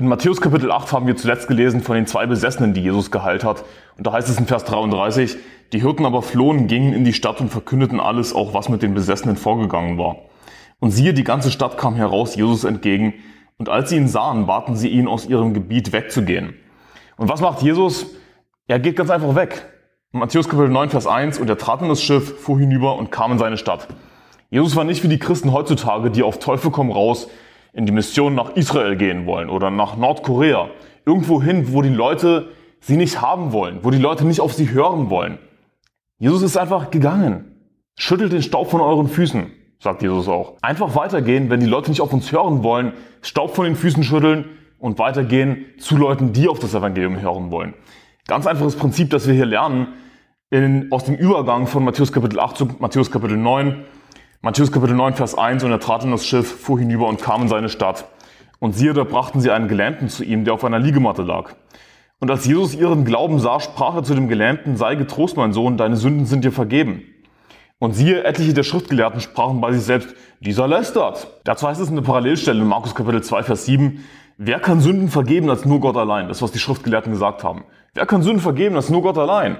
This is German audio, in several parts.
In Matthäus Kapitel 8 haben wir zuletzt gelesen von den zwei Besessenen, die Jesus geheilt hat. Und da heißt es in Vers 33, die Hirten aber flohen, gingen in die Stadt und verkündeten alles, auch was mit den Besessenen vorgegangen war. Und siehe, die ganze Stadt kam heraus Jesus entgegen, und als sie ihn sahen, baten sie ihn, aus ihrem Gebiet wegzugehen. Und was macht Jesus? Er geht ganz einfach weg. Matthäus Kapitel 9, Vers 1, und er trat in das Schiff, fuhr hinüber und kam in seine Stadt. Jesus war nicht wie die Christen heutzutage, die auf Teufel komm raus in die Mission nach Israel gehen wollen oder nach Nordkorea. Irgendwo hin, wo die Leute sie nicht haben wollen, wo die Leute nicht auf sie hören wollen. Jesus ist einfach gegangen. Schüttelt den Staub von euren Füßen, sagt Jesus auch. Einfach weitergehen, wenn die Leute nicht auf uns hören wollen, Staub von den Füßen schütteln und weitergehen zu Leuten, die auf das Evangelium hören wollen. Ganz einfaches Prinzip, das wir hier lernen in, aus dem Übergang von Matthäus Kapitel 8 zu Matthäus Kapitel 9. Matthäus Kapitel 9, Vers 1, und er trat in das Schiff, fuhr hinüber und kam in seine Stadt. Und siehe, da brachten sie einen Gelähmten zu ihm, der auf einer Liegematte lag. Und als Jesus ihren Glauben sah, sprach er zu dem Gelähmten, sei getrost, mein Sohn, deine Sünden sind dir vergeben. Und siehe, etliche der Schriftgelehrten sprachen bei sich selbst, dieser lästert. Dazu heißt es in der Parallelstelle in Markus Kapitel 2, Vers 7, wer kann Sünden vergeben als nur Gott allein? Das, was die Schriftgelehrten gesagt haben. Wer kann Sünden vergeben als nur Gott allein?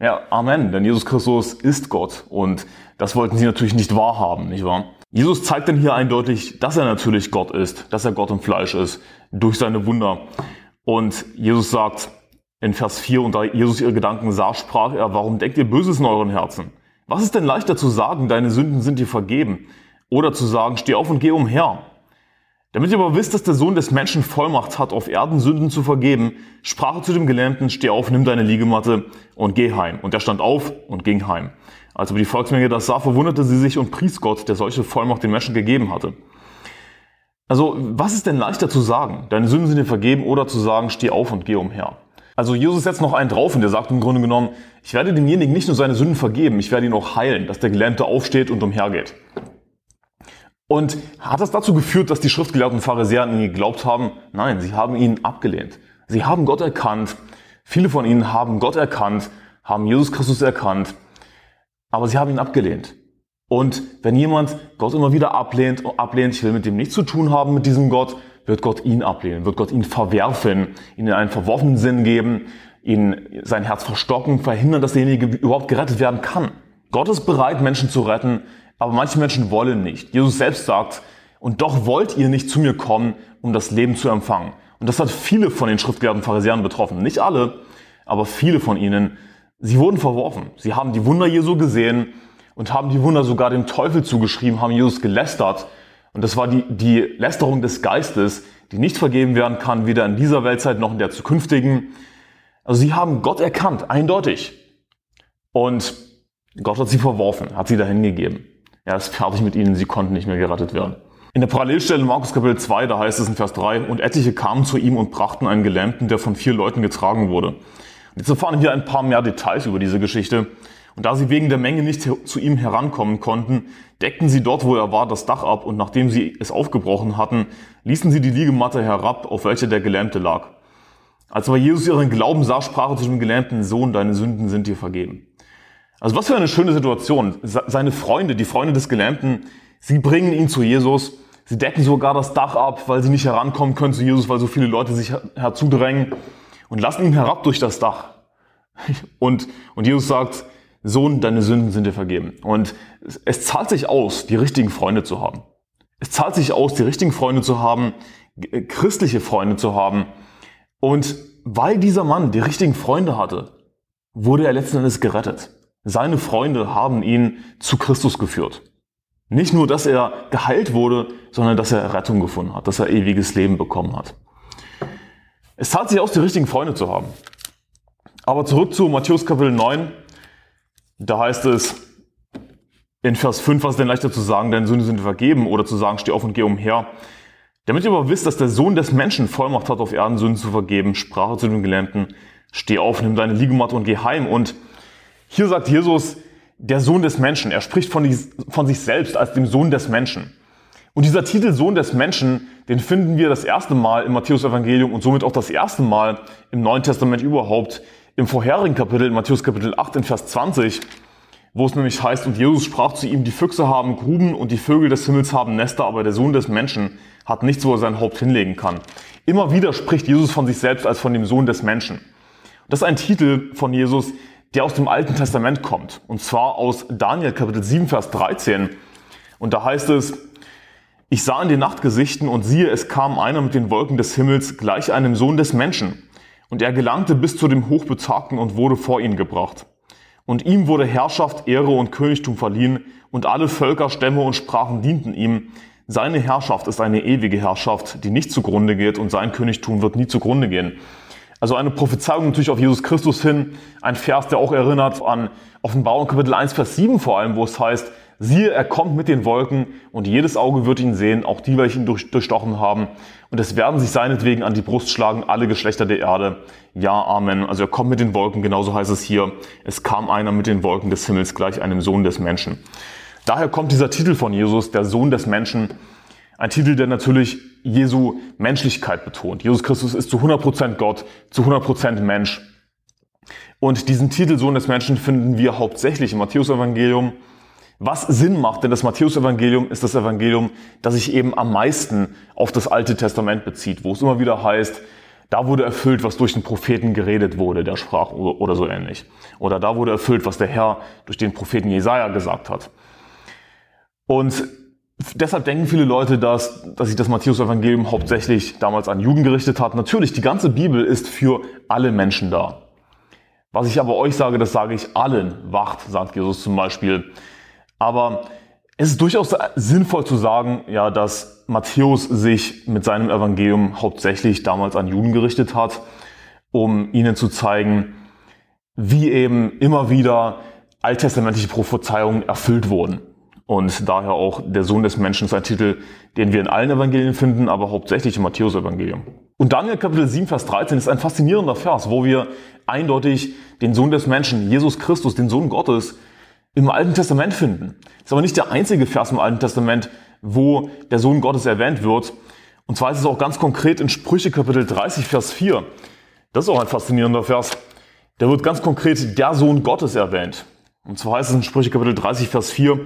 Ja, Amen, denn Jesus Christus ist Gott und das wollten sie natürlich nicht wahrhaben, nicht wahr? Jesus zeigt dann hier eindeutig, dass er natürlich Gott ist, dass er Gott im Fleisch ist, durch seine Wunder. Und Jesus sagt in Vers 4, und da Jesus ihre Gedanken sah, sprach er, warum denkt ihr Böses in euren Herzen? Was ist denn leichter zu sagen, deine Sünden sind dir vergeben? Oder zu sagen, steh auf und geh umher? Damit ihr aber wisst, dass der Sohn des Menschen Vollmacht hat, auf Erden Sünden zu vergeben, sprach er zu dem Gelähmten, steh auf, nimm deine Liegematte und geh heim. Und er stand auf und ging heim. Als aber die Volksmenge das sah, verwunderte sie sich und pries Gott, der solche Vollmacht den Menschen gegeben hatte. Also, was ist denn leichter zu sagen? Deine Sünden sind dir vergeben oder zu sagen, steh auf und geh umher? Also Jesus setzt noch einen drauf und der sagt im Grunde genommen, ich werde demjenigen nicht nur seine Sünden vergeben, ich werde ihn auch heilen, dass der Gelähmte aufsteht und umhergeht. Und hat das dazu geführt, dass die schriftgelehrten Pharisäer an ihn geglaubt haben? Nein, sie haben ihn abgelehnt. Sie haben Gott erkannt. Viele von ihnen haben Gott erkannt, haben Jesus Christus erkannt, aber sie haben ihn abgelehnt. Und wenn jemand Gott immer wieder ablehnt, ablehnt, ich will mit dem nichts zu tun haben, mit diesem Gott, wird Gott ihn ablehnen, wird Gott ihn verwerfen, ihnen einen verworfenen Sinn geben, ihn sein Herz verstocken, verhindern, dass derjenige überhaupt gerettet werden kann. Gott ist bereit, Menschen zu retten, aber manche Menschen wollen nicht. Jesus selbst sagt, und doch wollt ihr nicht zu mir kommen, um das Leben zu empfangen. Und das hat viele von den schriftgelehrten Pharisäern betroffen. Nicht alle, aber viele von ihnen. Sie wurden verworfen. Sie haben die Wunder Jesu gesehen und haben die Wunder sogar dem Teufel zugeschrieben, haben Jesus gelästert. Und das war die, die Lästerung des Geistes, die nicht vergeben werden kann, weder in dieser Weltzeit noch in der zukünftigen. Also sie haben Gott erkannt, eindeutig. Und Gott hat sie verworfen, hat sie dahin gegeben. Er ist fertig mit ihnen, sie konnten nicht mehr gerettet werden. In der Parallelstelle in Markus Kapitel 2, da heißt es in Vers 3, und etliche kamen zu ihm und brachten einen Gelähmten, der von vier Leuten getragen wurde. Und jetzt erfahren wir ein paar mehr Details über diese Geschichte. Und da sie wegen der Menge nicht zu ihm herankommen konnten, deckten sie dort, wo er war, das Dach ab und nachdem sie es aufgebrochen hatten, ließen sie die Liegematte herab, auf welcher der Gelähmte lag. Als aber Jesus ihren Glauben sah, sprach er zu dem gelähmten Sohn, deine Sünden sind dir vergeben. Also was für eine schöne Situation. Seine Freunde, die Freunde des Gelähmten, sie bringen ihn zu Jesus. Sie decken sogar das Dach ab, weil sie nicht herankommen können zu Jesus, weil so viele Leute sich herzudrängen und lassen ihn herab durch das Dach. Und, und Jesus sagt, Sohn, deine Sünden sind dir vergeben. Und es zahlt sich aus, die richtigen Freunde zu haben. Es zahlt sich aus, die richtigen Freunde zu haben, christliche Freunde zu haben. Und weil dieser Mann die richtigen Freunde hatte, wurde er letzten Endes gerettet. Seine Freunde haben ihn zu Christus geführt. Nicht nur, dass er geheilt wurde, sondern dass er Rettung gefunden hat, dass er ewiges Leben bekommen hat. Es zahlt sich aus, die richtigen Freunde zu haben. Aber zurück zu Matthäus Kapitel 9. Da heißt es in Vers 5, was ist denn leichter zu sagen, deine Sünden sind vergeben oder zu sagen, steh auf und geh umher. Damit ihr aber wisst, dass der Sohn des Menschen Vollmacht hat, auf Erden Sünden zu vergeben, sprach er zu dem Gelähmten, steh auf, nimm deine Liegematte und geh heim. Und hier sagt Jesus, der Sohn des Menschen. Er spricht von, von sich selbst als dem Sohn des Menschen. Und dieser Titel Sohn des Menschen, den finden wir das erste Mal im Matthäus Evangelium und somit auch das erste Mal im Neuen Testament überhaupt im vorherigen Kapitel, in Matthäus Kapitel 8 in Vers 20, wo es nämlich heißt, und Jesus sprach zu ihm, die Füchse haben Gruben und die Vögel des Himmels haben Nester, aber der Sohn des Menschen hat nichts, wo er sein Haupt hinlegen kann. Immer wieder spricht Jesus von sich selbst als von dem Sohn des Menschen. Das ist ein Titel von Jesus, der aus dem Alten Testament kommt. Und zwar aus Daniel Kapitel 7, Vers 13. Und da heißt es, ich sah in die Nachtgesichten und siehe, es kam einer mit den Wolken des Himmels gleich einem Sohn des Menschen. Und er gelangte bis zu dem Hochbetagten und wurde vor ihn gebracht. Und ihm wurde Herrschaft, Ehre und Königtum verliehen, und alle Völker, Stämme und Sprachen dienten ihm. Seine Herrschaft ist eine ewige Herrschaft, die nicht zugrunde geht, und sein Königtum wird nie zugrunde gehen. Also eine Prophezeiung natürlich auf Jesus Christus hin, ein Vers, der auch erinnert an Offenbarung Kapitel 1, Vers 7 vor allem, wo es heißt, siehe, er kommt mit den Wolken und jedes Auge wird ihn sehen, auch die, welche ihn durch, durchstochen haben. Und es werden sich seinetwegen an die Brust schlagen, alle Geschlechter der Erde. Ja, Amen. Also er kommt mit den Wolken, genauso heißt es hier. Es kam einer mit den Wolken des Himmels gleich einem Sohn des Menschen. Daher kommt dieser Titel von Jesus, der Sohn des Menschen. Ein Titel, der natürlich Jesu Menschlichkeit betont. Jesus Christus ist zu 100% Gott, zu 100% Mensch. Und diesen Titel Sohn des Menschen finden wir hauptsächlich im Matthäus-Evangelium. Was Sinn macht, denn das Matthäus-Evangelium ist das Evangelium, das sich eben am meisten auf das Alte Testament bezieht, wo es immer wieder heißt, da wurde erfüllt, was durch den Propheten geredet wurde, der sprach oder so ähnlich. Oder da wurde erfüllt, was der Herr durch den Propheten Jesaja gesagt hat. Und deshalb denken viele Leute, dass, dass sich das Matthäus-Evangelium hauptsächlich damals an Juden gerichtet hat. Natürlich, die ganze Bibel ist für alle Menschen da. Was ich aber euch sage, das sage ich allen. Wacht, sagt Jesus zum Beispiel. Aber es ist durchaus sinnvoll zu sagen, ja, dass Matthäus sich mit seinem Evangelium hauptsächlich damals an Juden gerichtet hat, um ihnen zu zeigen, wie eben immer wieder alttestamentliche Prophezeiungen erfüllt wurden. Und daher auch der Sohn des Menschen ist ein Titel, den wir in allen Evangelien finden, aber hauptsächlich im Matthäus-Evangelium. Und Daniel Kapitel 7, Vers 13 ist ein faszinierender Vers, wo wir eindeutig den Sohn des Menschen, Jesus Christus, den Sohn Gottes, im Alten Testament finden. Ist aber nicht der einzige Vers im Alten Testament, wo der Sohn Gottes erwähnt wird. Und zwar ist es auch ganz konkret in Sprüche Kapitel 30, Vers 4. Das ist auch ein faszinierender Vers. Da wird ganz konkret der Sohn Gottes erwähnt. Und zwar heißt es in Sprüche Kapitel 30, Vers 4,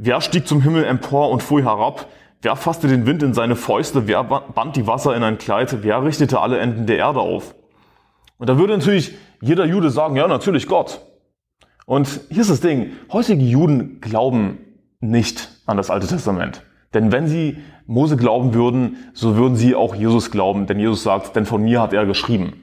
Wer stieg zum Himmel empor und fuhr herab? Wer fasste den Wind in seine Fäuste? Wer band die Wasser in ein Kleid? Wer richtete alle Enden der Erde auf? Und da würde natürlich jeder Jude sagen, ja, natürlich Gott. Und hier ist das Ding. Heutige Juden glauben nicht an das Alte Testament. Denn wenn sie Mose glauben würden, so würden sie auch Jesus glauben. Denn Jesus sagt, denn von mir hat er geschrieben.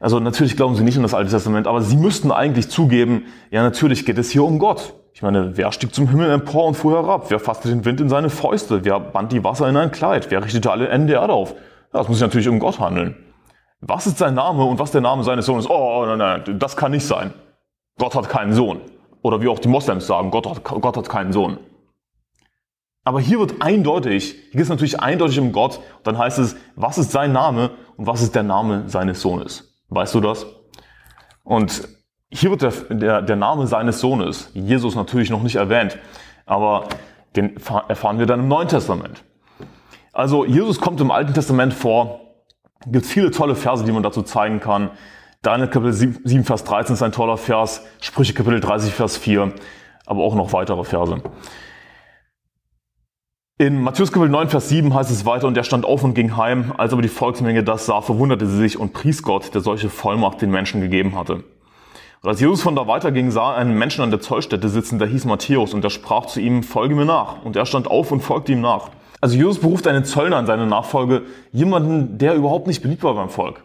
Also natürlich glauben sie nicht an das Alte Testament, aber sie müssten eigentlich zugeben, ja, natürlich geht es hier um Gott. Ich meine, wer stieg zum Himmel empor und fuhr herab? Wer fasste den Wind in seine Fäuste? Wer band die Wasser in ein Kleid? Wer richtete alle Enden der Erde auf? Ja, das muss sich natürlich um Gott handeln. Was ist sein Name und was der Name seines Sohnes? Oh, nein, nein, das kann nicht sein. Gott hat keinen Sohn. Oder wie auch die Moslems sagen, Gott hat, Gott hat keinen Sohn. Aber hier wird eindeutig, hier geht es natürlich eindeutig um Gott. Dann heißt es, was ist sein Name und was ist der Name seines Sohnes? Weißt du das? Und hier wird der, der, der Name seines Sohnes, Jesus natürlich noch nicht erwähnt, aber den erfahren wir dann im Neuen Testament. Also Jesus kommt im Alten Testament vor, gibt viele tolle Verse, die man dazu zeigen kann. Daniel Kapitel 7, Vers 13 ist ein toller Vers, Sprüche Kapitel 30, Vers 4, aber auch noch weitere Verse. In Matthäus Kapitel 9, Vers 7 heißt es weiter, und er stand auf und ging heim. Als aber die Volksmenge das sah, verwunderte sie sich und pries Gott, der solche Vollmacht den Menschen gegeben hatte. Und als Jesus von da weiterging, sah er einen Menschen an der Zollstätte sitzen, der hieß Matthäus, und er sprach zu ihm, folge mir nach. Und er stand auf und folgte ihm nach. Also Jesus beruft einen Zöllner in seine Nachfolge, jemanden, der überhaupt nicht beliebt war beim Volk.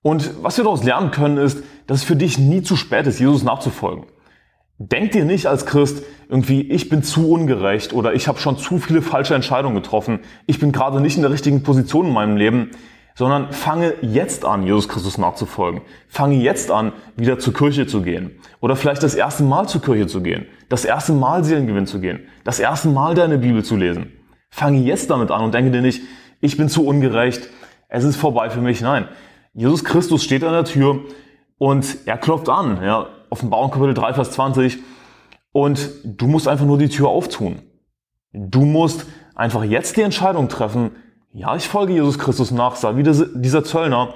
Und was wir daraus lernen können, ist, dass es für dich nie zu spät ist, Jesus nachzufolgen. Denk dir nicht als Christ irgendwie, ich bin zu ungerecht oder ich habe schon zu viele falsche Entscheidungen getroffen, ich bin gerade nicht in der richtigen Position in meinem Leben sondern fange jetzt an, Jesus Christus nachzufolgen. Fange jetzt an, wieder zur Kirche zu gehen. Oder vielleicht das erste Mal zur Kirche zu gehen. Das erste Mal Seelengewinn zu gehen. Das erste Mal deine Bibel zu lesen. Fange jetzt damit an und denke dir nicht, ich bin zu ungerecht, es ist vorbei für mich. Nein, Jesus Christus steht an der Tür und er klopft an. Ja, Offenbarung Kapitel 3, Vers 20. Und du musst einfach nur die Tür auftun. Du musst einfach jetzt die Entscheidung treffen, ja, ich folge Jesus Christus nach, sei wie dieser Zöllner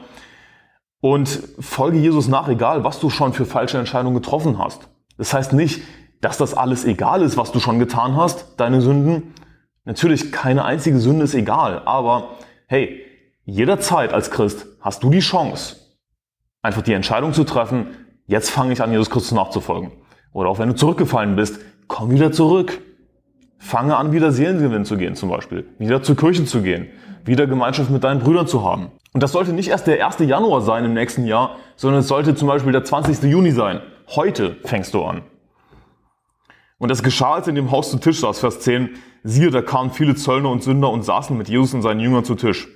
und folge Jesus nach, egal was du schon für falsche Entscheidungen getroffen hast. Das heißt nicht, dass das alles egal ist, was du schon getan hast, deine Sünden. Natürlich, keine einzige Sünde ist egal, aber hey, jederzeit als Christ hast du die Chance, einfach die Entscheidung zu treffen, jetzt fange ich an, Jesus Christus nachzufolgen. Oder auch wenn du zurückgefallen bist, komm wieder zurück. Fange an, wieder Seelengewinnen zu gehen zum Beispiel, wieder zur Kirche zu gehen, wieder Gemeinschaft mit deinen Brüdern zu haben. Und das sollte nicht erst der 1. Januar sein im nächsten Jahr, sondern es sollte zum Beispiel der 20. Juni sein. Heute fängst du an. Und das geschah, als in dem Haus zu Tisch saß, Vers 10. Siehe, da kamen viele Zöllner und Sünder und saßen mit Jesus und seinen Jüngern zu Tisch.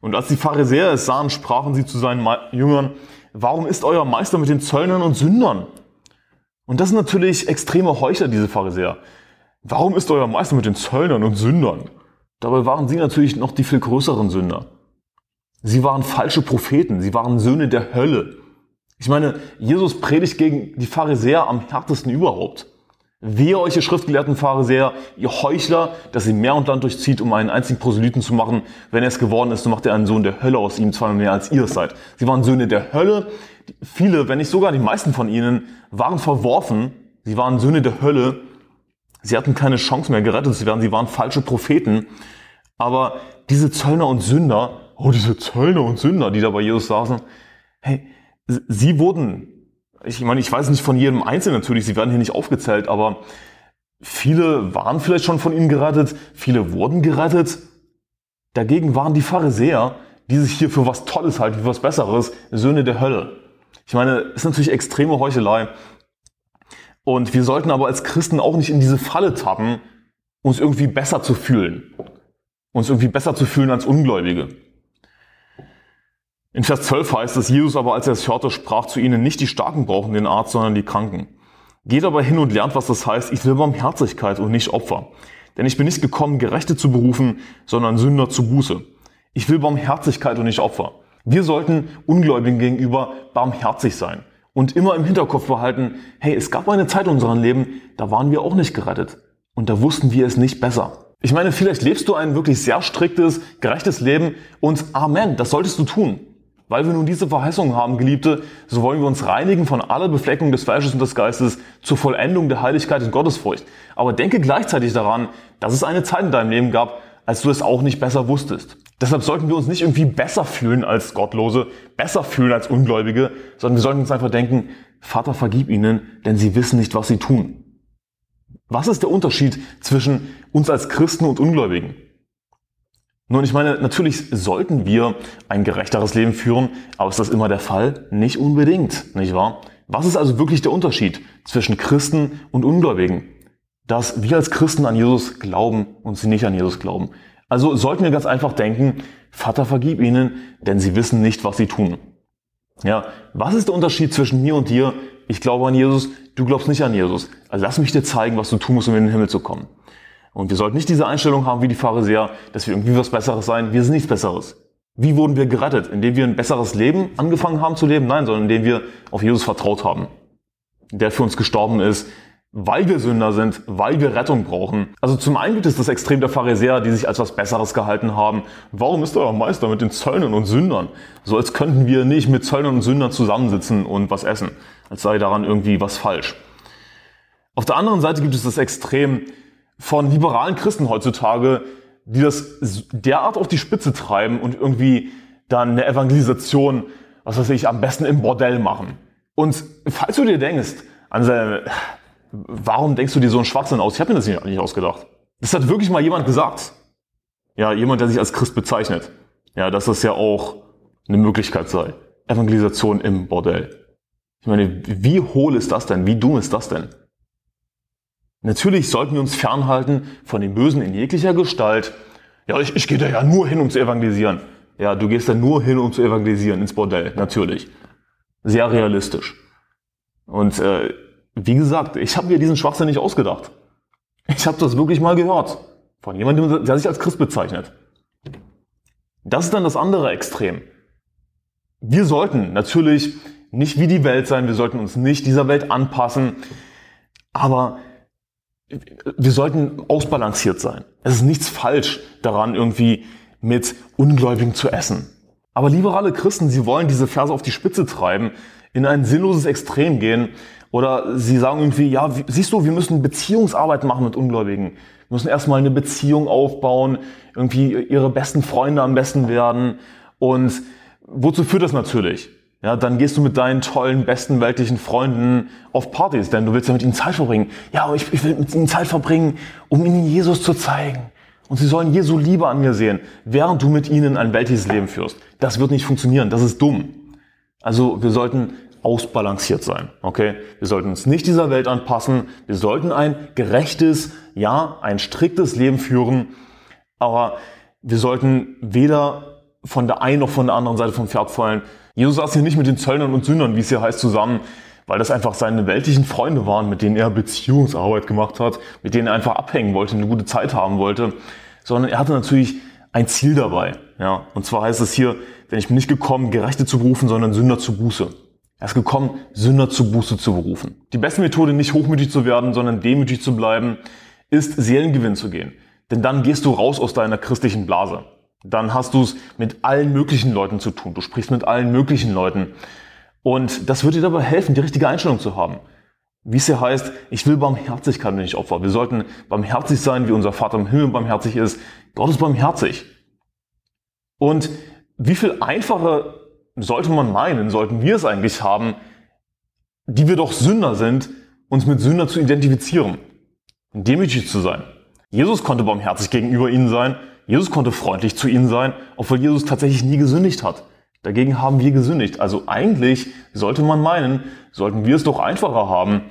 Und als die Pharisäer es sahen, sprachen sie zu seinen Jüngern, warum ist euer Meister mit den Zöllnern und Sündern? Und das sind natürlich extreme Heuchler, diese Pharisäer. Warum ist euer Meister mit den Zöllnern und Sündern? Dabei waren sie natürlich noch die viel größeren Sünder. Sie waren falsche Propheten, sie waren Söhne der Hölle. Ich meine, Jesus predigt gegen die Pharisäer am härtesten überhaupt. Wehe euch, ihr schriftgelehrten Pharisäer, ihr Heuchler, dass ihr Meer und Land durchzieht, um einen einzigen Proselyten zu machen. Wenn er es geworden ist, so macht er einen Sohn der Hölle aus ihm, zweimal mehr als ihr es seid. Sie waren Söhne der Hölle. Viele, wenn nicht sogar die meisten von ihnen, waren verworfen. Sie waren Söhne der Hölle. Sie hatten keine Chance mehr, gerettet zu werden. Sie waren falsche Propheten. Aber diese Zöllner und Sünder, oh, diese Zöllner und Sünder, die da bei Jesus saßen, hey, sie wurden ich meine, ich weiß nicht von jedem Einzelnen natürlich, sie werden hier nicht aufgezählt, aber viele waren vielleicht schon von ihnen gerettet, viele wurden gerettet. Dagegen waren die Pharisäer, die sich hier für was Tolles halten, für was Besseres, Söhne der Hölle. Ich meine, ist natürlich extreme Heuchelei. Und wir sollten aber als Christen auch nicht in diese Falle tappen, uns irgendwie besser zu fühlen. Uns irgendwie besser zu fühlen als Ungläubige. In Vers 12 heißt es, Jesus aber, als er es hörte, sprach zu ihnen, nicht die Starken brauchen den Arzt, sondern die Kranken. Geht aber hin und lernt, was das heißt, ich will Barmherzigkeit und nicht Opfer. Denn ich bin nicht gekommen, Gerechte zu berufen, sondern Sünder zu Buße. Ich will Barmherzigkeit und nicht Opfer. Wir sollten Ungläubigen gegenüber barmherzig sein und immer im Hinterkopf behalten, hey, es gab eine Zeit in unserem Leben, da waren wir auch nicht gerettet und da wussten wir es nicht besser. Ich meine, vielleicht lebst du ein wirklich sehr striktes, gerechtes Leben und Amen, das solltest du tun. Weil wir nun diese Verheißung haben, Geliebte, so wollen wir uns reinigen von aller Befleckung des Fleisches und des Geistes zur Vollendung der Heiligkeit und Gottesfurcht. Aber denke gleichzeitig daran, dass es eine Zeit in deinem Leben gab, als du es auch nicht besser wusstest. Deshalb sollten wir uns nicht irgendwie besser fühlen als Gottlose, besser fühlen als Ungläubige, sondern wir sollten uns einfach denken, Vater, vergib ihnen, denn sie wissen nicht, was sie tun. Was ist der Unterschied zwischen uns als Christen und Ungläubigen? Nun, ich meine, natürlich sollten wir ein gerechteres Leben führen, aber ist das immer der Fall? Nicht unbedingt, nicht wahr? Was ist also wirklich der Unterschied zwischen Christen und Ungläubigen? Dass wir als Christen an Jesus glauben und sie nicht an Jesus glauben. Also sollten wir ganz einfach denken, Vater vergib ihnen, denn sie wissen nicht, was sie tun. Ja, was ist der Unterschied zwischen mir und dir? Ich glaube an Jesus, du glaubst nicht an Jesus. Also lass mich dir zeigen, was du tun musst, um in den Himmel zu kommen. Und wir sollten nicht diese Einstellung haben wie die Pharisäer, dass wir irgendwie was Besseres sein. Wir sind nichts Besseres. Wie wurden wir gerettet? Indem wir ein besseres Leben angefangen haben zu leben? Nein, sondern indem wir auf Jesus vertraut haben. Der für uns gestorben ist, weil wir Sünder sind, weil wir Rettung brauchen. Also zum einen gibt es das Extrem der Pharisäer, die sich als was Besseres gehalten haben. Warum ist euer Meister mit den Zöllnern und Sündern? So als könnten wir nicht mit Zöllnern und Sündern zusammensitzen und was essen. Als sei daran irgendwie was falsch. Auf der anderen Seite gibt es das Extrem von liberalen Christen heutzutage, die das derart auf die Spitze treiben und irgendwie dann eine Evangelisation, was weiß ich, am besten im Bordell machen. Und falls du dir denkst, Anselm, warum denkst du dir so einen Schwachsinn aus? Ich habe mir das nicht ausgedacht. Das hat wirklich mal jemand gesagt. Ja, jemand, der sich als Christ bezeichnet. Ja, dass das ja auch eine Möglichkeit sei. Evangelisation im Bordell. Ich meine, wie hohl ist das denn? Wie dumm ist das denn? Natürlich sollten wir uns fernhalten von dem Bösen in jeglicher Gestalt. Ja, ich, ich gehe da ja nur hin, um zu evangelisieren. Ja, du gehst da nur hin, um zu evangelisieren, ins Bordell, natürlich. Sehr realistisch. Und äh, wie gesagt, ich habe mir diesen Schwachsinn nicht ausgedacht. Ich habe das wirklich mal gehört. Von jemandem, der sich als Christ bezeichnet. Das ist dann das andere Extrem. Wir sollten natürlich nicht wie die Welt sein, wir sollten uns nicht dieser Welt anpassen, aber wir sollten ausbalanciert sein. Es ist nichts falsch daran, irgendwie mit Ungläubigen zu essen. Aber liberale Christen, sie wollen diese Verse auf die Spitze treiben, in ein sinnloses Extrem gehen oder sie sagen irgendwie, ja, siehst du, wir müssen Beziehungsarbeit machen mit Ungläubigen. Wir müssen erstmal eine Beziehung aufbauen, irgendwie ihre besten Freunde am besten werden. Und wozu führt das natürlich? Ja, dann gehst du mit deinen tollen, besten weltlichen Freunden auf Partys, denn du willst ja mit ihnen Zeit verbringen. Ja, aber ich, ich will mit ihnen Zeit verbringen, um ihnen Jesus zu zeigen. Und sie sollen Jesu Liebe an mir sehen, während du mit ihnen ein weltliches Leben führst. Das wird nicht funktionieren, das ist dumm. Also wir sollten ausbalanciert sein, okay? Wir sollten uns nicht dieser Welt anpassen, wir sollten ein gerechtes, ja, ein striktes Leben führen, aber wir sollten weder von der einen noch von der anderen Seite vom Pferd fallen. Jesus saß hier nicht mit den Zöllnern und Sündern, wie es hier heißt, zusammen, weil das einfach seine weltlichen Freunde waren, mit denen er Beziehungsarbeit gemacht hat, mit denen er einfach abhängen wollte, eine gute Zeit haben wollte, sondern er hatte natürlich ein Ziel dabei. Ja, und zwar heißt es hier, denn ich bin nicht gekommen, Gerechte zu berufen, sondern Sünder zu Buße. Er ist gekommen, Sünder zu Buße zu berufen. Die beste Methode, nicht hochmütig zu werden, sondern demütig zu bleiben, ist Seelengewinn zu gehen. Denn dann gehst du raus aus deiner christlichen Blase. Dann hast du es mit allen möglichen Leuten zu tun. Du sprichst mit allen möglichen Leuten. Und das wird dir dabei helfen, die richtige Einstellung zu haben. Wie es hier heißt, ich will Barmherzigkeit und nicht Opfer. Wir sollten barmherzig sein, wie unser Vater im Himmel barmherzig ist. Gott ist barmherzig. Und wie viel einfacher sollte man meinen, sollten wir es eigentlich haben, die wir doch Sünder sind, uns mit Sünder zu identifizieren, demütig zu sein. Jesus konnte barmherzig gegenüber ihnen sein, Jesus konnte freundlich zu ihnen sein, obwohl Jesus tatsächlich nie gesündigt hat. Dagegen haben wir gesündigt. Also eigentlich sollte man meinen, sollten wir es doch einfacher haben,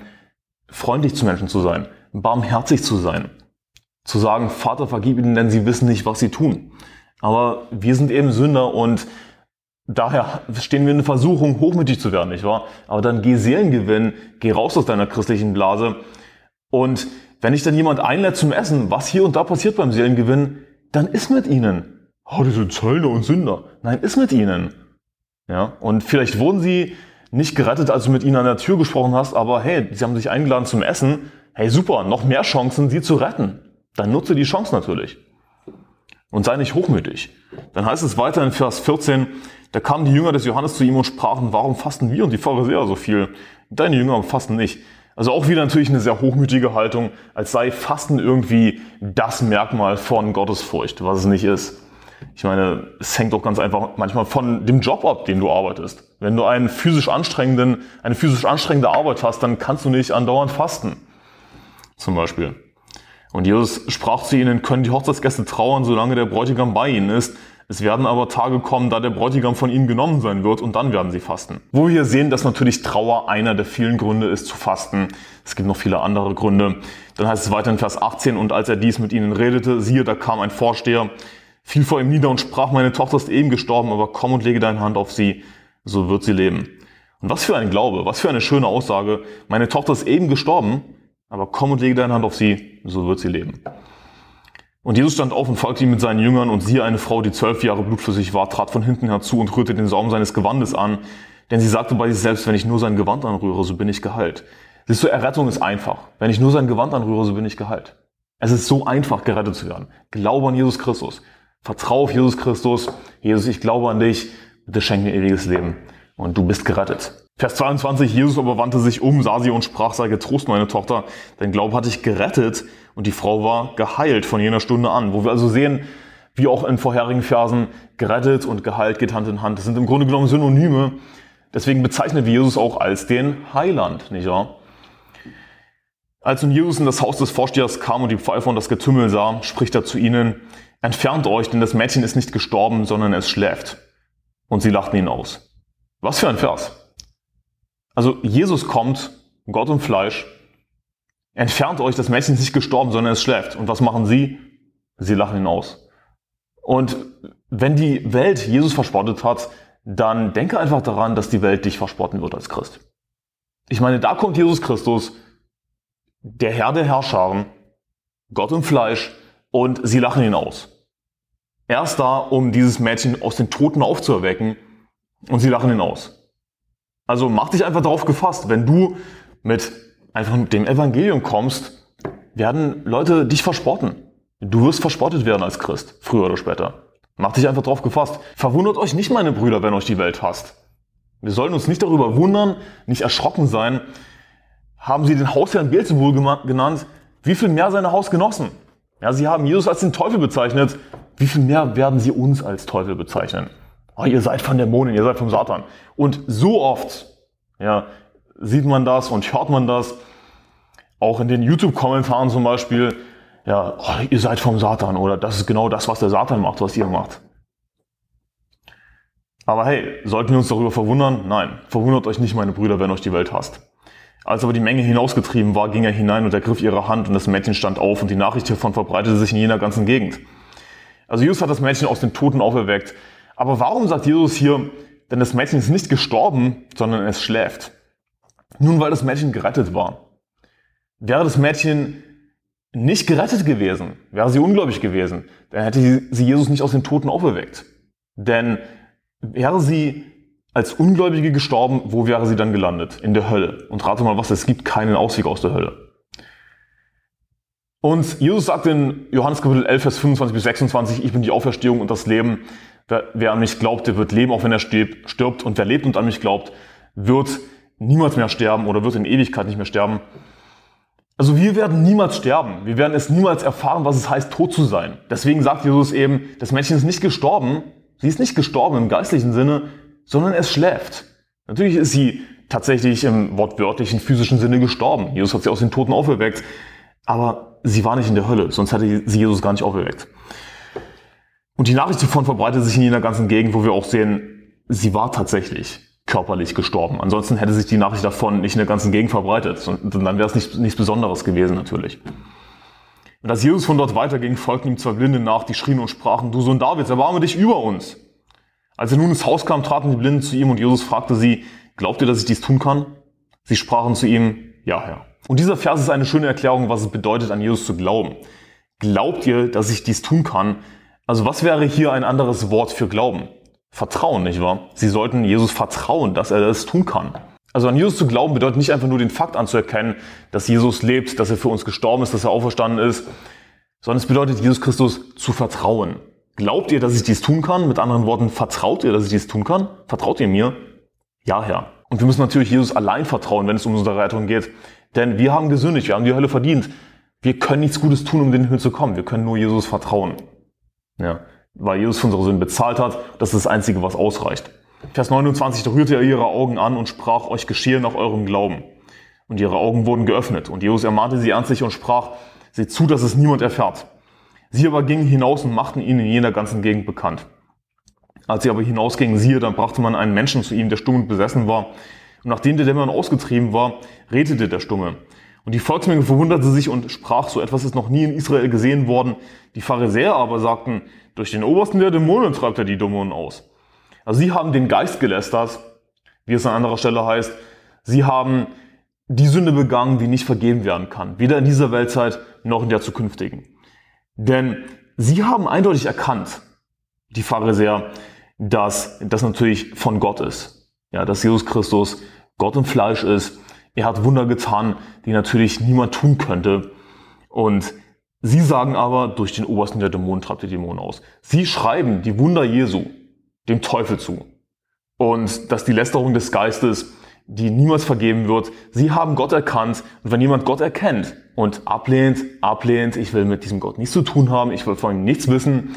freundlich zu Menschen zu sein, barmherzig zu sein. Zu sagen, Vater, vergib ihnen, denn sie wissen nicht, was sie tun. Aber wir sind eben Sünder und daher stehen wir in der Versuchung, hochmütig zu werden, nicht wahr? Aber dann geh Seelengewinn, geh raus aus deiner christlichen Blase. Und wenn ich dann jemand einlädt zum Essen, was hier und da passiert beim Seelengewinn, dann ist mit ihnen. Oh, die sind Zöllner und Sünder. Nein, ist mit ihnen. Ja, und vielleicht wurden sie nicht gerettet, als du mit ihnen an der Tür gesprochen hast, aber hey, sie haben sich eingeladen zum Essen. Hey, super, noch mehr Chancen, sie zu retten. Dann nutze die Chance natürlich. Und sei nicht hochmütig. Dann heißt es weiter in Vers 14, da kamen die Jünger des Johannes zu ihm und sprachen, warum fasten wir und die Pharisäer so viel? Deine Jünger fasten nicht. Also auch wieder natürlich eine sehr hochmütige Haltung, als sei Fasten irgendwie das Merkmal von Gottesfurcht, was es nicht ist. Ich meine, es hängt doch ganz einfach manchmal von dem Job ab, den du arbeitest. Wenn du einen physisch anstrengenden, eine physisch anstrengende Arbeit hast, dann kannst du nicht andauernd fasten. Zum Beispiel. Und Jesus sprach zu ihnen, können die Hochzeitsgäste trauern, solange der Bräutigam bei ihnen ist. Es werden aber Tage kommen, da der Bräutigam von ihnen genommen sein wird und dann werden sie fasten. Wo wir sehen, dass natürlich Trauer einer der vielen Gründe ist zu fasten. Es gibt noch viele andere Gründe. Dann heißt es weiter in Vers 18, und als er dies mit ihnen redete, siehe, da kam ein Vorsteher, fiel vor ihm nieder und sprach, meine Tochter ist eben gestorben, aber komm und lege deine Hand auf sie, so wird sie leben. Und was für ein Glaube, was für eine schöne Aussage. Meine Tochter ist eben gestorben, aber komm und lege deine Hand auf sie, so wird sie leben. Und Jesus stand auf und folgte ihm mit seinen Jüngern und siehe eine Frau, die zwölf Jahre blutflüssig war, trat von hinten herzu und rührte den Saum seines Gewandes an, denn sie sagte bei sich selbst, wenn ich nur sein Gewand anrühre, so bin ich geheilt. Siehst du, Errettung ist einfach. Wenn ich nur sein Gewand anrühre, so bin ich geheilt. Es ist so einfach, gerettet zu werden. Glaube an Jesus Christus. Vertraue auf Jesus Christus. Jesus, ich glaube an dich. Bitte schenk mir ewiges Leben. Und du bist gerettet. Vers 22, Jesus aber wandte sich um, sah sie und sprach, sei getrost, meine Tochter, dein Glaube hat dich gerettet und die Frau war geheilt von jener Stunde an. Wo wir also sehen, wie auch in vorherigen Versen, gerettet und geheilt geht Hand in Hand. Das sind im Grunde genommen Synonyme. Deswegen bezeichnen wir Jesus auch als den Heiland, nicht wahr? Als nun Jesus in das Haus des Vorstehers kam und die Pfeife und das Getümmel sah, spricht er zu ihnen, Entfernt euch, denn das Mädchen ist nicht gestorben, sondern es schläft. Und sie lachten ihn aus. Was für ein Vers. Also Jesus kommt, Gott im Fleisch, entfernt euch, das Mädchen ist nicht gestorben, sondern es schläft. Und was machen sie? Sie lachen ihn aus. Und wenn die Welt Jesus verspottet hat, dann denke einfach daran, dass die Welt dich verspotten wird als Christ. Ich meine, da kommt Jesus Christus, der Herr der Herrscharen, Gott im Fleisch, und sie lachen ihn aus. Er ist da, um dieses Mädchen aus den Toten aufzuerwecken und sie lachen ihn aus. Also mach dich einfach darauf gefasst, wenn du mit einfach mit dem Evangelium kommst, werden Leute dich verspotten. Du wirst verspottet werden als Christ, früher oder später. Macht dich einfach drauf gefasst. Verwundert euch nicht, meine Brüder, wenn euch die Welt hasst. Wir sollten uns nicht darüber wundern, nicht erschrocken sein. Haben sie den Hausherrn Beelzebul genannt? Wie viel mehr seine Hausgenossen? Ja, sie haben Jesus als den Teufel bezeichnet. Wie viel mehr werden sie uns als Teufel bezeichnen? Oh, ihr seid von Dämonen, ihr seid vom Satan. Und so oft, ja, sieht man das und hört man das. Auch in den YouTube-Kommentaren zum Beispiel, ja, oh, ihr seid vom Satan oder das ist genau das, was der Satan macht, was ihr macht. Aber hey, sollten wir uns darüber verwundern? Nein, verwundert euch nicht, meine Brüder, wenn euch die Welt hasst. Als aber die Menge hinausgetrieben war, ging er hinein und ergriff ihre Hand und das Mädchen stand auf und die Nachricht hiervon verbreitete sich in jener ganzen Gegend. Also Jesus hat das Mädchen aus den Toten auferweckt. Aber warum sagt Jesus hier, denn das Mädchen ist nicht gestorben, sondern es schläft? Nun, weil das Mädchen gerettet war. Wäre das Mädchen nicht gerettet gewesen, wäre sie ungläubig gewesen, dann hätte sie Jesus nicht aus den Toten auferweckt. Denn wäre sie als Ungläubige gestorben, wo wäre sie dann gelandet? In der Hölle. Und rate mal was, es gibt keinen Ausweg aus der Hölle. Und Jesus sagt in Johannes Kapitel 11, Vers 25 bis 26, ich bin die Auferstehung und das Leben. Wer, wer an mich glaubt, der wird leben, auch wenn er stirbt. Und wer lebt und an mich glaubt, wird niemals mehr sterben oder wird in Ewigkeit nicht mehr sterben. Also wir werden niemals sterben. Wir werden es niemals erfahren, was es heißt, tot zu sein. Deswegen sagt Jesus eben, das Mädchen ist nicht gestorben. Sie ist nicht gestorben im geistlichen Sinne, sondern es schläft. Natürlich ist sie tatsächlich im wortwörtlichen physischen Sinne gestorben. Jesus hat sie aus den Toten auferweckt. Aber sie war nicht in der Hölle, sonst hätte sie Jesus gar nicht auferweckt. Und die Nachricht davon verbreitet sich in jener ganzen Gegend, wo wir auch sehen, sie war tatsächlich körperlich gestorben. Ansonsten hätte sich die Nachricht davon nicht in der ganzen Gegend verbreitet. Und dann wäre es nicht, nichts Besonderes gewesen natürlich. Und als Jesus von dort weiterging, folgten ihm zwei Blinde nach, die schrien und sprachen, du Sohn Davids, erbarme dich über uns. Als er nun ins Haus kam, traten die Blinden zu ihm und Jesus fragte sie, glaubt ihr, dass ich dies tun kann? Sie sprachen zu ihm, ja, Herr. Und dieser Vers ist eine schöne Erklärung, was es bedeutet, an Jesus zu glauben. Glaubt ihr, dass ich dies tun kann? Also was wäre hier ein anderes Wort für Glauben? Vertrauen, nicht wahr? Sie sollten Jesus vertrauen, dass er das tun kann. Also an Jesus zu glauben bedeutet nicht einfach nur den Fakt anzuerkennen, dass Jesus lebt, dass er für uns gestorben ist, dass er auferstanden ist, sondern es bedeutet, Jesus Christus zu vertrauen. Glaubt ihr, dass ich dies tun kann? Mit anderen Worten, vertraut ihr, dass ich dies tun kann? Vertraut ihr mir? Ja, Herr. Und wir müssen natürlich Jesus allein vertrauen, wenn es um unsere Rettung geht. Denn wir haben gesündigt, wir haben die Hölle verdient. Wir können nichts Gutes tun, um den Himmel zu kommen. Wir können nur Jesus vertrauen. Ja weil Jesus für unsere Sünden bezahlt hat. Das ist das Einzige, was ausreicht. Vers 29, da rührte er ihre Augen an und sprach, euch geschehe nach eurem Glauben. Und ihre Augen wurden geöffnet. Und Jesus ermahnte sie ernstlich und sprach, seht zu, dass es niemand erfährt. Sie aber gingen hinaus und machten ihn in jener ganzen Gegend bekannt. Als sie aber hinausgingen, siehe, dann brachte man einen Menschen zu ihm, der stumm und besessen war. Und nachdem der Dämon ausgetrieben war, redete der Stumme. Und die Volksmenge verwunderte sich und sprach, so etwas ist noch nie in Israel gesehen worden. Die Pharisäer aber sagten, durch den Obersten der Dämonen treibt er die Dämonen aus. Also sie haben den Geist gelästert, wie es an anderer Stelle heißt. Sie haben die Sünde begangen, die nicht vergeben werden kann. Weder in dieser Weltzeit noch in der zukünftigen. Denn sie haben eindeutig erkannt, die Pharisäer, dass das natürlich von Gott ist. Ja, dass Jesus Christus Gott im Fleisch ist. Er hat Wunder getan, die natürlich niemand tun könnte. Und Sie sagen aber, durch den Obersten der Dämonen treibt die Dämonen aus. Sie schreiben die Wunder Jesu dem Teufel zu. Und dass die Lästerung des Geistes, die niemals vergeben wird, sie haben Gott erkannt. Und wenn jemand Gott erkennt und ablehnt, ablehnt, ich will mit diesem Gott nichts zu tun haben, ich will von ihm nichts wissen,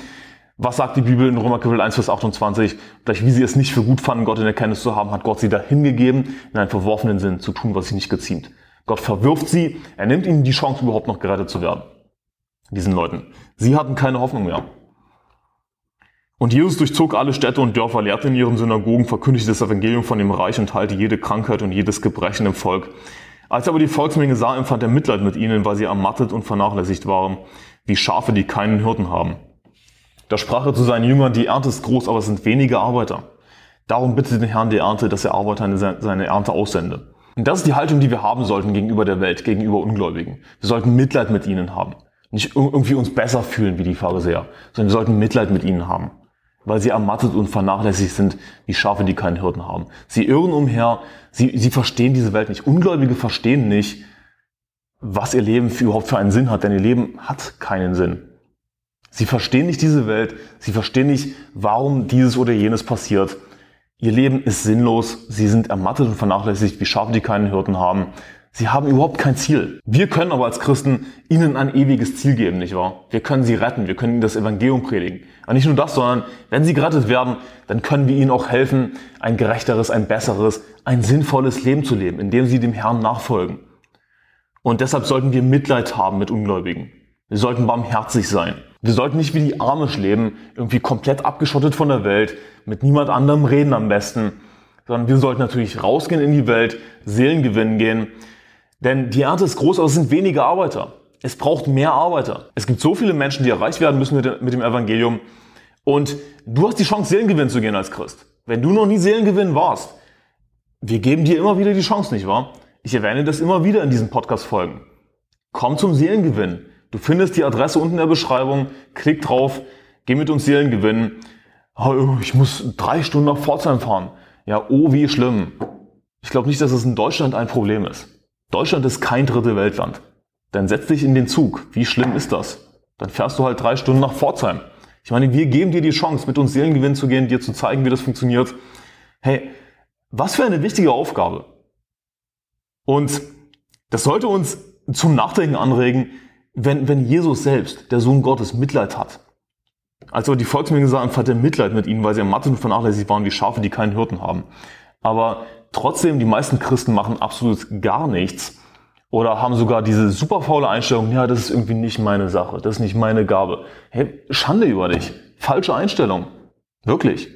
was sagt die Bibel in Römer Kapitel 1, Vers 28? Gleich wie sie es nicht für gut fanden, Gott in Erkenntnis zu haben, hat Gott sie dahingegeben, in einen verworfenen Sinn zu tun, was sie nicht geziemt. Gott verwirft sie, er nimmt ihnen die Chance, überhaupt noch gerettet zu werden diesen Leuten. Sie hatten keine Hoffnung mehr. Und Jesus durchzog alle Städte und Dörfer, lehrte in ihren Synagogen, verkündigte das Evangelium von dem Reich und heilte jede Krankheit und jedes Gebrechen im Volk. Als aber die Volksmenge sah, empfand er Mitleid mit ihnen, weil sie ermattet und vernachlässigt waren, wie Schafe, die keinen Hirten haben. Da sprach er zu seinen Jüngern, die Ernte ist groß, aber es sind wenige Arbeiter. Darum bittet den Herrn der Ernte, dass er Arbeiter in seine Ernte aussende. Und das ist die Haltung, die wir haben sollten gegenüber der Welt, gegenüber Ungläubigen. Wir sollten Mitleid mit ihnen haben nicht irgendwie uns besser fühlen wie die Pharisäer, sondern wir sollten Mitleid mit ihnen haben, weil sie ermattet und vernachlässigt sind wie Schafe, die keinen Hirten haben. Sie irren umher, sie, sie verstehen diese Welt nicht. Ungläubige verstehen nicht, was ihr Leben für, überhaupt für einen Sinn hat, denn ihr Leben hat keinen Sinn. Sie verstehen nicht diese Welt, sie verstehen nicht, warum dieses oder jenes passiert. Ihr Leben ist sinnlos, sie sind ermattet und vernachlässigt wie Schafe, die keinen Hirten haben. Sie haben überhaupt kein Ziel. Wir können aber als Christen ihnen ein ewiges Ziel geben, nicht wahr? Wir können sie retten, wir können ihnen das Evangelium predigen. Aber nicht nur das, sondern wenn sie gerettet werden, dann können wir ihnen auch helfen, ein gerechteres, ein besseres, ein sinnvolles Leben zu leben, indem sie dem Herrn nachfolgen. Und deshalb sollten wir Mitleid haben mit Ungläubigen. Wir sollten barmherzig sein. Wir sollten nicht wie die Amish leben, irgendwie komplett abgeschottet von der Welt, mit niemand anderem reden am besten, sondern wir sollten natürlich rausgehen in die Welt, Seelen gewinnen gehen, denn die Ernte ist groß, aber es sind wenige Arbeiter. Es braucht mehr Arbeiter. Es gibt so viele Menschen, die erreicht werden müssen mit dem Evangelium. Und du hast die Chance, Seelengewinn zu gehen als Christ. Wenn du noch nie Seelengewinn warst, wir geben dir immer wieder die Chance, nicht wahr? Ich erwähne das immer wieder in diesen Podcast-Folgen. Komm zum Seelengewinn. Du findest die Adresse unten in der Beschreibung, klick drauf, geh mit uns Seelengewinn. Oh, ich muss drei Stunden nach Pforzheim fahren. Ja, oh, wie schlimm. Ich glaube nicht, dass es in Deutschland ein Problem ist. Deutschland ist kein dritte Weltland. Dann setz dich in den Zug. Wie schlimm ist das? Dann fährst du halt drei Stunden nach Pforzheim. Ich meine, wir geben dir die Chance, mit uns Seelengewinn zu gehen, dir zu zeigen, wie das funktioniert. Hey, was für eine wichtige Aufgabe. Und das sollte uns zum Nachdenken anregen, wenn, wenn Jesus selbst, der Sohn Gottes, Mitleid hat. Als aber die Volksmenge gesagt hat er Mitleid mit ihnen, weil sie am Mathe vernachlässigt waren wie Schafe, die keinen Hirten haben. Aber trotzdem, die meisten Christen machen absolut gar nichts oder haben sogar diese super faule Einstellung, ja, das ist irgendwie nicht meine Sache, das ist nicht meine Gabe. Hey, Schande über dich. Falsche Einstellung. Wirklich.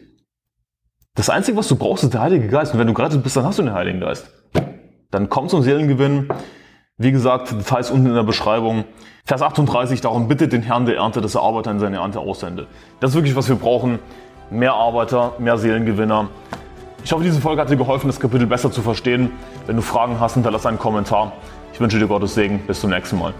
Das Einzige, was du brauchst, ist der Heilige Geist. Und wenn du gerettet bist, dann hast du den Heiligen Geist. Dann komm zum Seelengewinn. Wie gesagt, Details unten in der Beschreibung. Vers 38, darum bittet den Herrn der Ernte, dass er Arbeiter in seine Ernte aussende. Das ist wirklich, was wir brauchen. Mehr Arbeiter, mehr Seelengewinner. Ich hoffe, diese Folge hat dir geholfen, das Kapitel besser zu verstehen. Wenn du Fragen hast, hinterlass einen Kommentar. Ich wünsche dir Gottes Segen. Bis zum nächsten Mal.